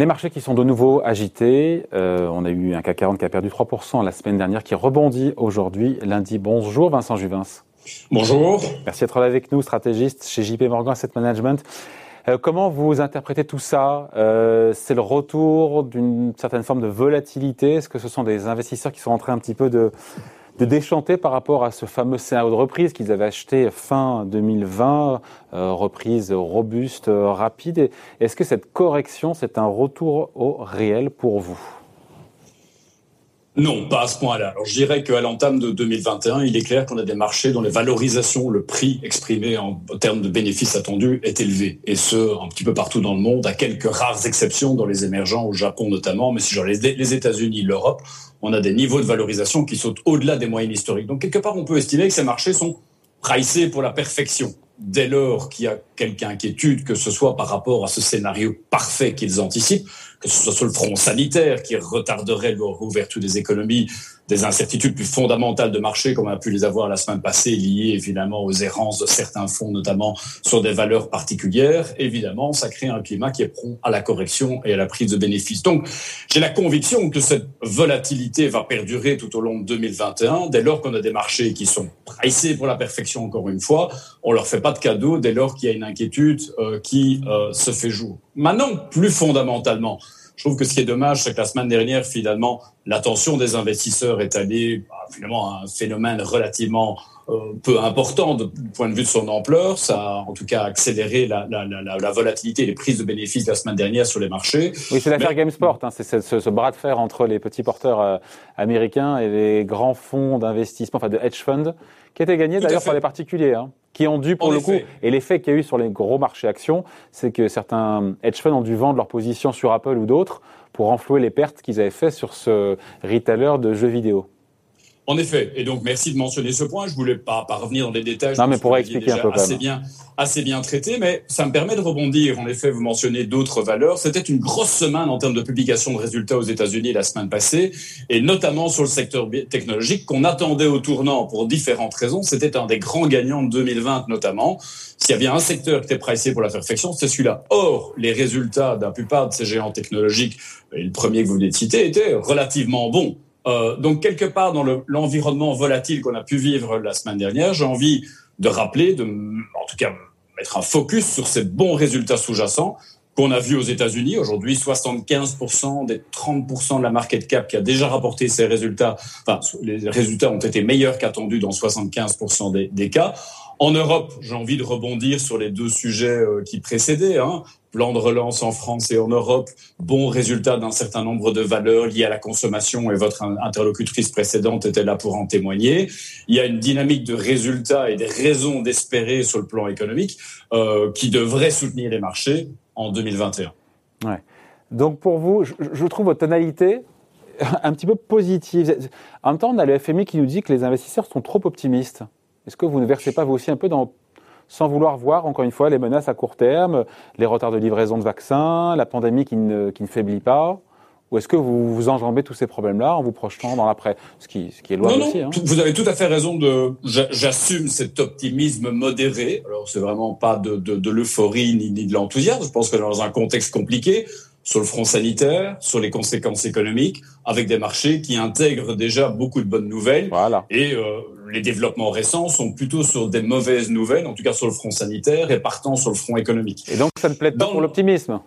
Les marchés qui sont de nouveau agités. Euh, on a eu un CAC 40 qui a perdu 3% la semaine dernière, qui rebondit aujourd'hui, lundi. Bonjour Vincent Juvins. Bonjour. Merci d'être là avec nous, stratégiste chez JP Morgan Asset Management. Euh, comment vous interprétez tout ça? Euh, C'est le retour d'une certaine forme de volatilité? Est-ce que ce sont des investisseurs qui sont en train un petit peu de, de déchanter par rapport à ce fameux scénario de reprise qu'ils avaient acheté fin 2020, euh, reprise robuste, euh, rapide. Est-ce que cette correction, c'est un retour au réel pour vous? Non, pas à ce point-là. Alors je dirais qu'à l'entame de 2021, il est clair qu'on a des marchés dont les valorisations, le prix exprimé en, termes de bénéfices attendus est élevé. Et ce, un petit peu partout dans le monde, à quelques rares exceptions dans les émergents, au Japon notamment, mais si les, les États-Unis, l'Europe, on a des niveaux de valorisation qui sautent au-delà des moyennes historiques. Donc quelque part, on peut estimer que ces marchés sont pricés pour la perfection dès lors qu'il y a quelque inquiétude, que ce soit par rapport à ce scénario parfait qu'ils anticipent, que ce soit sur le front sanitaire qui retarderait l'ouverture des économies, des incertitudes plus fondamentales de marché comme on a pu les avoir la semaine passée, liées évidemment aux errances de certains fonds, notamment sur des valeurs particulières. Évidemment, ça crée un climat qui est prompt à la correction et à la prise de bénéfices. Donc, j'ai la conviction que cette volatilité va perdurer tout au long de 2021, dès lors qu'on a des marchés qui sont pricés pour la perfection, encore une fois. On leur fait pas de cadeau dès lors qu'il y a une inquiétude euh, qui euh, se fait jour. Maintenant, plus fondamentalement, je trouve que ce qui est dommage, c'est que la semaine dernière, finalement, l'attention des investisseurs est allée bah, finalement à un phénomène relativement euh, peu important du point de vue de son ampleur. Ça a en tout cas accéléré la, la, la, la volatilité et les prises de bénéfices de la semaine dernière sur les marchés. Oui, c'est l'affaire GameSport. Hein, c'est ce, ce, bras de fer entre les petits porteurs euh, américains et les grands fonds d'investissement, enfin de hedge funds, qui étaient gagnés d'ailleurs par les particuliers. Hein qui ont dû, pour le coup, et l'effet qu'il y a eu sur les gros marchés actions, c'est que certains hedge funds ont dû vendre leur position sur Apple ou d'autres pour renflouer les pertes qu'ils avaient fait sur ce retailer de jeux vidéo. En effet, et donc merci de mentionner ce point. Je voulais pas, pas revenir dans les détails. Non, mais pour expliquer un peu assez bien, assez bien traité, mais ça me permet de rebondir. En effet, vous mentionnez d'autres valeurs. C'était une grosse semaine en termes de publication de résultats aux États-Unis la semaine passée, et notamment sur le secteur technologique qu'on attendait au tournant pour différentes raisons. C'était un des grands gagnants de 2020 notamment. S'il y avait un secteur qui était pricé pour la perfection, c'était celui-là. Or, les résultats d'un plupart de ces géants technologiques, et le premier que vous venez de citer, étaient relativement bons. Euh, donc quelque part dans l'environnement volatile qu'on a pu vivre la semaine dernière, j'ai envie de rappeler, de, en tout cas mettre un focus sur ces bons résultats sous-jacents qu'on a vus aux États-Unis. Aujourd'hui, 75% des 30% de la market cap qui a déjà rapporté ces résultats, enfin les résultats ont été meilleurs qu'attendus dans 75% des, des cas. En Europe, j'ai envie de rebondir sur les deux sujets euh, qui précédaient. Hein. Plan de relance en France et en Europe, bon résultat d'un certain nombre de valeurs liées à la consommation et votre interlocutrice précédente était là pour en témoigner. Il y a une dynamique de résultats et des raisons d'espérer sur le plan économique euh, qui devrait soutenir les marchés en 2021. Ouais. Donc pour vous, je, je trouve votre tonalité un petit peu positive. En même temps, on a le FMI qui nous dit que les investisseurs sont trop optimistes. Est-ce que vous ne versez pas vous aussi un peu dans, sans vouloir voir, encore une fois, les menaces à court terme, les retards de livraison de vaccins, la pandémie qui ne, qui ne faiblit pas ou est-ce que vous vous enjambez tous ces problèmes-là en vous projetant dans l'après ce qui, ce qui est loin aussi. Hein. Vous avez tout à fait raison de. J'assume cet optimisme modéré. Alors c'est vraiment pas de, de, de l'euphorie ni, ni de l'enthousiasme. Je pense que dans un contexte compliqué, sur le front sanitaire, sur les conséquences économiques, avec des marchés qui intègrent déjà beaucoup de bonnes nouvelles. Voilà. Et euh, les développements récents sont plutôt sur des mauvaises nouvelles, en tout cas sur le front sanitaire et partant sur le front économique. Et donc ça ne plaît pas pour l'optimisme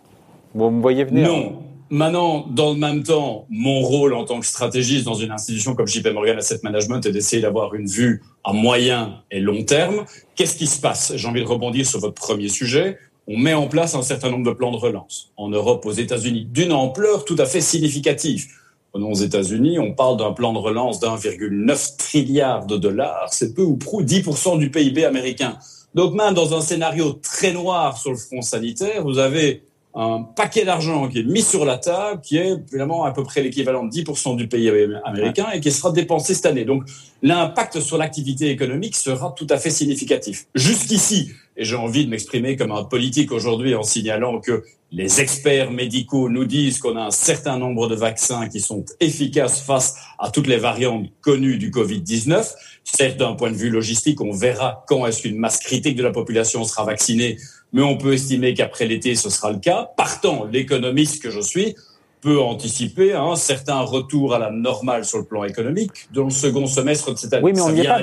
Vous me voyez venir Non. Maintenant, dans le même temps, mon rôle en tant que stratégiste dans une institution comme JP Morgan Asset Management est d'essayer d'avoir une vue à moyen et long terme. Qu'est-ce qui se passe? J'ai envie de rebondir sur votre premier sujet on met en place un certain nombre de plans de relance. En Europe, aux États-Unis, d'une ampleur tout à fait significative. Aux États-Unis, on parle d'un plan de relance d'1,9 trilliard de dollars. C'est peu ou prou 10% du PIB américain. Donc même dans un scénario très noir sur le front sanitaire, vous avez un paquet d'argent qui est mis sur la table, qui est finalement à peu près l'équivalent de 10% du PIB américain et qui sera dépensé cette année. Donc l'impact sur l'activité économique sera tout à fait significatif. Jusqu'ici, Et j'ai envie de m'exprimer comme un politique aujourd'hui en signalant que les experts médicaux nous disent qu'on a un certain nombre de vaccins qui sont efficaces face à toutes les variantes connues du Covid-19. Certes, d'un point de vue logistique, on verra quand est-ce qu'une masse critique de la population sera vaccinée, mais on peut estimer qu'après l'été, ce sera le cas. Partant, l'économiste que je suis, peut anticiper un certain retour à la normale sur le plan économique dans le second semestre de cette année. Oui, mais on n'y est pas.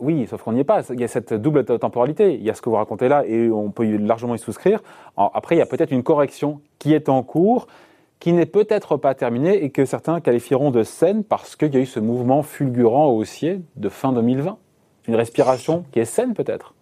oui, sauf, qu'on n'y est pas. Il y a cette double temporalité. Il y a ce que vous racontez là et on peut largement y souscrire. Après, il y a peut-être une correction qui est en cours, qui n'est peut-être pas terminée et que certains qualifieront de saine parce qu'il y a eu ce mouvement fulgurant haussier de fin 2020. Une respiration qui est saine peut-être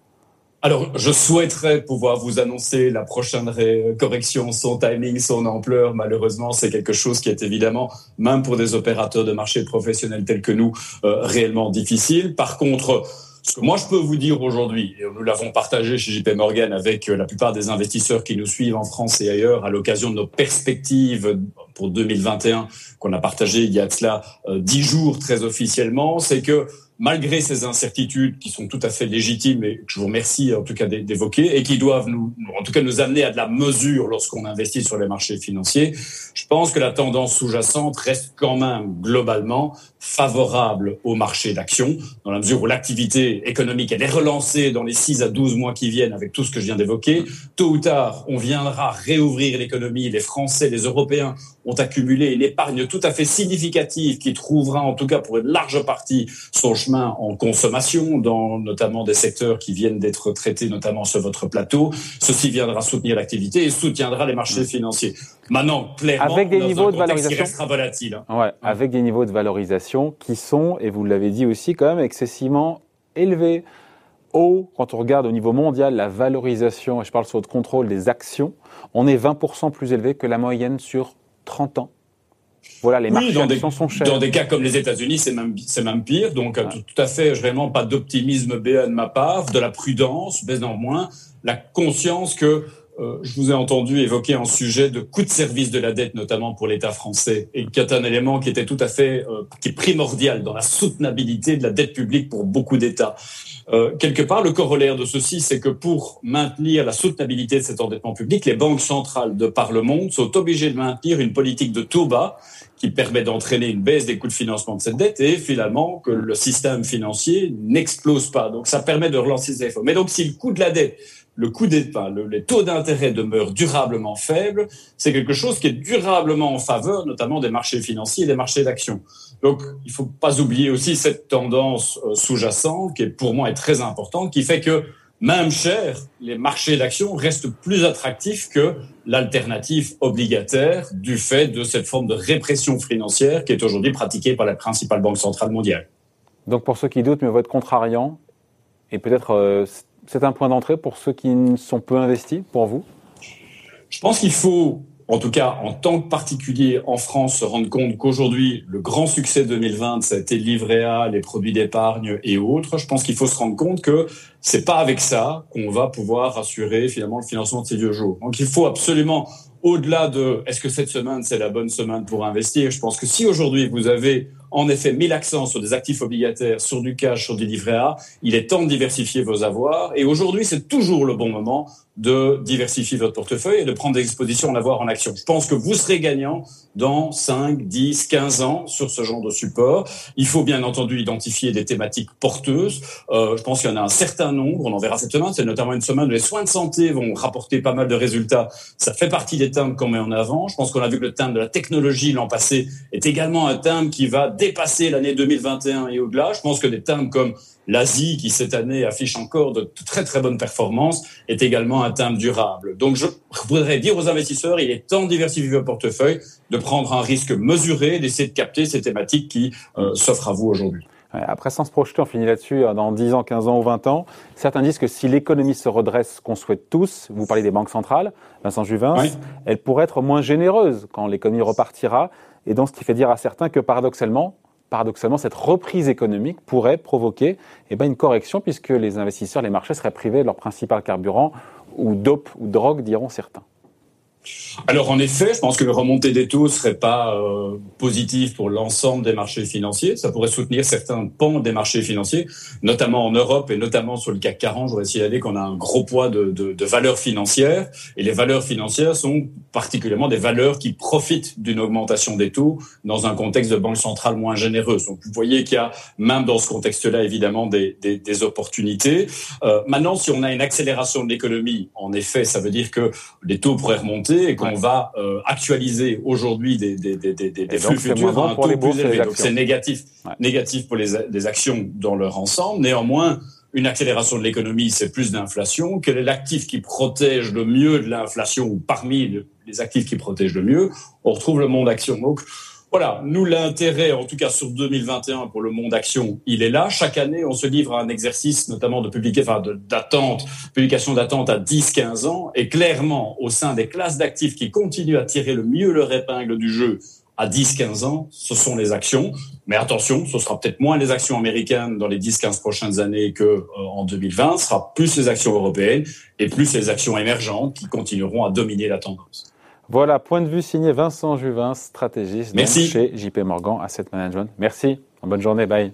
alors, je souhaiterais pouvoir vous annoncer la prochaine correction, son timing, son ampleur. Malheureusement, c'est quelque chose qui est évidemment, même pour des opérateurs de marché professionnels tels que nous, euh, réellement difficile. Par contre, ce que moi je peux vous dire aujourd'hui, et nous l'avons partagé chez JP Morgan avec euh, la plupart des investisseurs qui nous suivent en France et ailleurs à l'occasion de nos perspectives pour 2021 qu'on a partagé il y a de cela euh, dix jours très officiellement, c'est que malgré ces incertitudes qui sont tout à fait légitimes et que je vous remercie en tout cas d'évoquer et qui doivent nous, en tout cas nous amener à de la mesure lorsqu'on investit sur les marchés financiers, je pense que la tendance sous-jacente reste quand même globalement favorable au marché d'actions, dans la mesure où l'activité économique elle est relancée dans les 6 à 12 mois qui viennent avec tout ce que je viens d'évoquer. Tôt ou tard, on viendra réouvrir l'économie. Les Français, les Européens ont accumulé une épargne tout à fait significative qui trouvera en tout cas pour une large partie son chemin en consommation, dans notamment des secteurs qui viennent d'être traités, notamment sur votre plateau. Ceci viendra soutenir l'activité et soutiendra les marchés financiers. Maintenant, clairement, avec des niveaux de valorisation volatile. Hein. Ouais, avec des niveaux de valorisation qui sont, et vous l'avez dit aussi, quand même excessivement élevés. Haut, quand on regarde au niveau mondial la valorisation, et je parle sur le contrôle des actions, on est 20% plus élevé que la moyenne sur 30 ans. Voilà, les marchés dans des, sont chers. Dans des cas comme les États-Unis, c'est même, pire. Donc, tout, à fait, vraiment pas d'optimisme BA de ma part, de la prudence, mais néanmoins, la conscience que euh, je vous ai entendu évoquer un sujet de coût de service de la dette, notamment pour l'État français, et qui est un élément qui était tout à fait, euh, qui est primordial dans la soutenabilité de la dette publique pour beaucoup d'États. Euh, quelque part, le corollaire de ceci, c'est que pour maintenir la soutenabilité de cet endettement public, les banques centrales de par le monde sont obligées de maintenir une politique de taux bas qui permet d'entraîner une baisse des coûts de financement de cette dette et finalement que le système financier n'explose pas. Donc ça permet de relancer ces efforts. Mais donc si le coût de la dette le coût des, les taux d'intérêt demeurent durablement faibles, c'est quelque chose qui est durablement en faveur, notamment des marchés financiers et des marchés d'actions. Donc, il faut pas oublier aussi cette tendance euh, sous-jacente qui, est, pour moi, très importante, qui fait que même cher, les marchés d'actions restent plus attractifs que l'alternative obligataire du fait de cette forme de répression financière qui est aujourd'hui pratiquée par la principale banque centrale mondiale. Donc, pour ceux qui doutent, mais votre contrariant, et peut-être euh, c'est un point d'entrée pour ceux qui sont peu investis, pour vous? Je pense qu'il faut, en tout cas en tant que particulier en France, se rendre compte qu'aujourd'hui, le grand succès 2020, ça a été le livret A, les produits d'épargne et autres. Je pense qu'il faut se rendre compte que c'est pas avec ça qu'on va pouvoir assurer finalement le financement de ces vieux jours. Donc il faut absolument au-delà de est-ce que cette semaine c'est la bonne semaine pour investir, je pense que si aujourd'hui vous avez en effet mis l'accent sur des actifs obligataires, sur du cash, sur du livret A, il est temps de diversifier vos avoirs. Et aujourd'hui, c'est toujours le bon moment de diversifier votre portefeuille et de prendre des expositions en avoir en action. Je pense que vous serez gagnant dans 5, 10, 15 ans sur ce genre de support. Il faut bien entendu identifier des thématiques porteuses. Euh, je pense qu'il y en a un certain nombre. On en verra cette semaine. C'est notamment une semaine où les soins de santé vont rapporter pas mal de résultats. Ça fait partie des thèmes qu'on met en avant. Je pense qu'on a vu que le thème de la technologie l'an passé est également un thème qui va dépasser l'année 2021 et au-delà. Je pense que des thèmes comme l'Asie, qui cette année affiche encore de très très bonnes performances, est également un thème durable. Donc je voudrais dire aux investisseurs, il est temps de diversifier votre portefeuille, de prendre un risque mesuré, d'essayer de capter ces thématiques qui euh, s'offrent à vous aujourd'hui. Après, sans se projeter, on finit là-dessus, euh, dans 10 ans, 15 ans ou 20 ans, certains disent que si l'économie se redresse, qu'on souhaite tous, vous parlez des banques centrales, Vincent Juvin, elle pourrait être moins généreuse quand l'économie repartira, et donc ce qui fait dire à certains que paradoxalement, paradoxalement, cette reprise économique pourrait provoquer eh ben, une correction puisque les investisseurs, les marchés seraient privés de leur principal carburant ou dope ou drogue, diront certains. Alors en effet, je pense que le remontée des taux serait pas euh, positif pour l'ensemble des marchés financiers. Ça pourrait soutenir certains pans des marchés financiers, notamment en Europe et notamment sur le CAC 40. Je voudrais signaler qu'on a un gros poids de, valeurs financières et les valeurs financières sont particulièrement des valeurs qui profitent d'une augmentation des taux dans un contexte de banque centrale moins généreuse. Donc vous voyez qu'il y a même dans ce contexte-là évidemment des opportunités. Euh, maintenant, si on a une accélération de l'économie, en effet, ça veut dire que les taux pourraient remonter et qu'on va euh, actualiser aujourd'hui des, des, des, des, des flux futurs à un taux plus élevé. Donc c'est négatif, négatif pour les, les actions dans leur ensemble. Néanmoins, une accélération de l'économie, c'est plus d'inflation. Quel est l'actif qui protège le mieux de l'inflation ou parmi les actifs qui protègent le mieux? On retrouve le monde action. Donc, voilà, nous, l'intérêt, en tout cas sur 2021 pour le monde action, il est là. Chaque année, on se livre à un exercice, notamment de publier, enfin, d'attente, publication d'attente à 10-15 ans. Et clairement, au sein des classes d'actifs qui continuent à tirer le mieux leur épingle du jeu à 10-15 ans, ce sont les actions. Mais attention, ce sera peut-être moins les actions américaines dans les 10-15 prochaines années que euh, en 2020. Ce sera plus les actions européennes et plus les actions émergentes qui continueront à dominer la tendance. Voilà, point de vue signé Vincent Juvin, stratégiste chez JP Morgan Asset Management. Merci, bonne journée, bye.